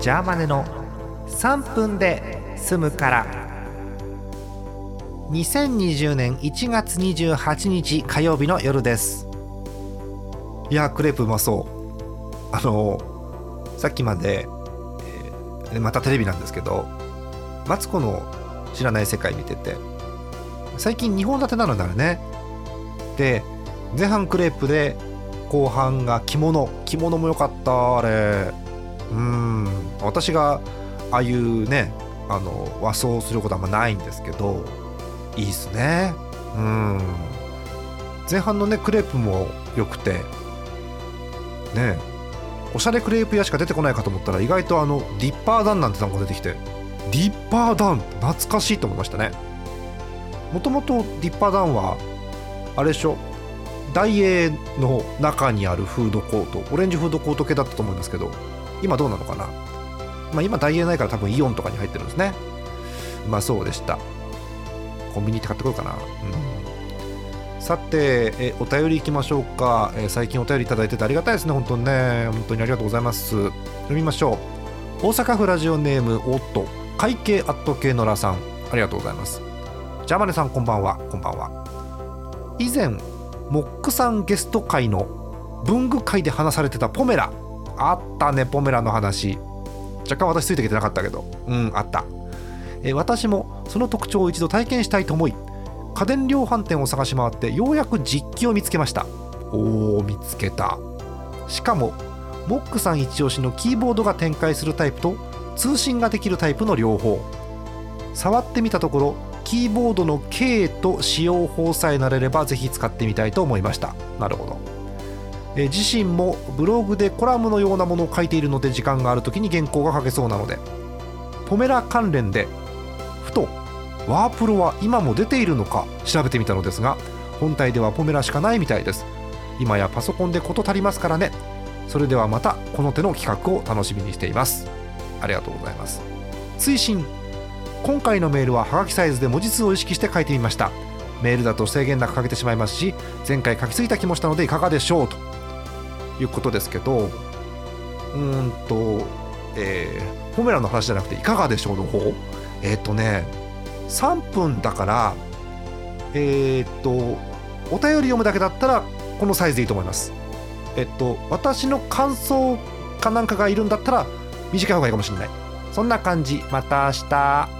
ジャーマネの3分で済むから。2020年1月28日火曜日の夜です。いやクレープうまそう。あのさっきまで、えーまたテレビなんですけどマツコの知らない世界見てて最近2本立てなのになるね。で前半クレープで後半が着物。着物も良かったあれ。うん。私がああいうねあの和装することはあんまないんですけどいいっすね。うん。前半のねクレープも良くてねおしゃれクレープ屋しか出てこないかと思ったら意外とあのディッパーダンなんて単語出てきてディッパーダン？懐かしいと思いましたね。もともとディッパーダンはあれでしょ？大英の中にあるフードコートオレンジフードコート系だったと思うんですけど今どうなのかな？まあ今大英ないから多分イオンとかに入ってるんですね。うまあそうでした。コンビニって買ってこようかな。うん。さてえお便り行きましょうか、え最近お便りいただいててありがたいですね。本当にね。本当にありがとうございます。読みましょう。大阪府ラジオネームおっと。会計アット系のらさん。ありがとうございます。ジャマネさんこんばんは。こんばんは。以前モックさんゲスト会の文具会で話されてたポメラ。あったねポメラの話。若干私ついてきてなかったけど。うんあった。え私もその特徴を一度体験したいと思い家電量販店を探し回ってようやく実機を見つけました。おー見つけた。しかもモックさん一押しのキーボードが展開するタイプと通信ができるタイプの両方。触ってみたところキーボードの K と使用法さえ慣れればぜひ使ってみたいと思いました。なるほど。えー自身もブログでコラムのようなものを書いているので時間がある時に原稿が書けそうなのでポメラ関連でふとワープロは今も出ているのか調べてみたのですが本体ではポメラしかないみたいです。今やパソコンで事足りますからね。それではまたこの手の企画を楽しみにしています。ありがとうございます。追伸。今回のメールはハガキサイズで文字数を意識して書いてみました。メールだと制限なく書けてしまいますし前回書きすぎた気もしたのでいかがでしょうと。いうことですけどうーんとえー、ポメラの話じゃなくていかがでしょうの方？えっ、とね3分だからえっ、とお便り読むだけだったらこのサイズでいいと思います。えっと私の感想かなんかがいるんだったら短い方がいいかもしれない。そんな感じ。また明日。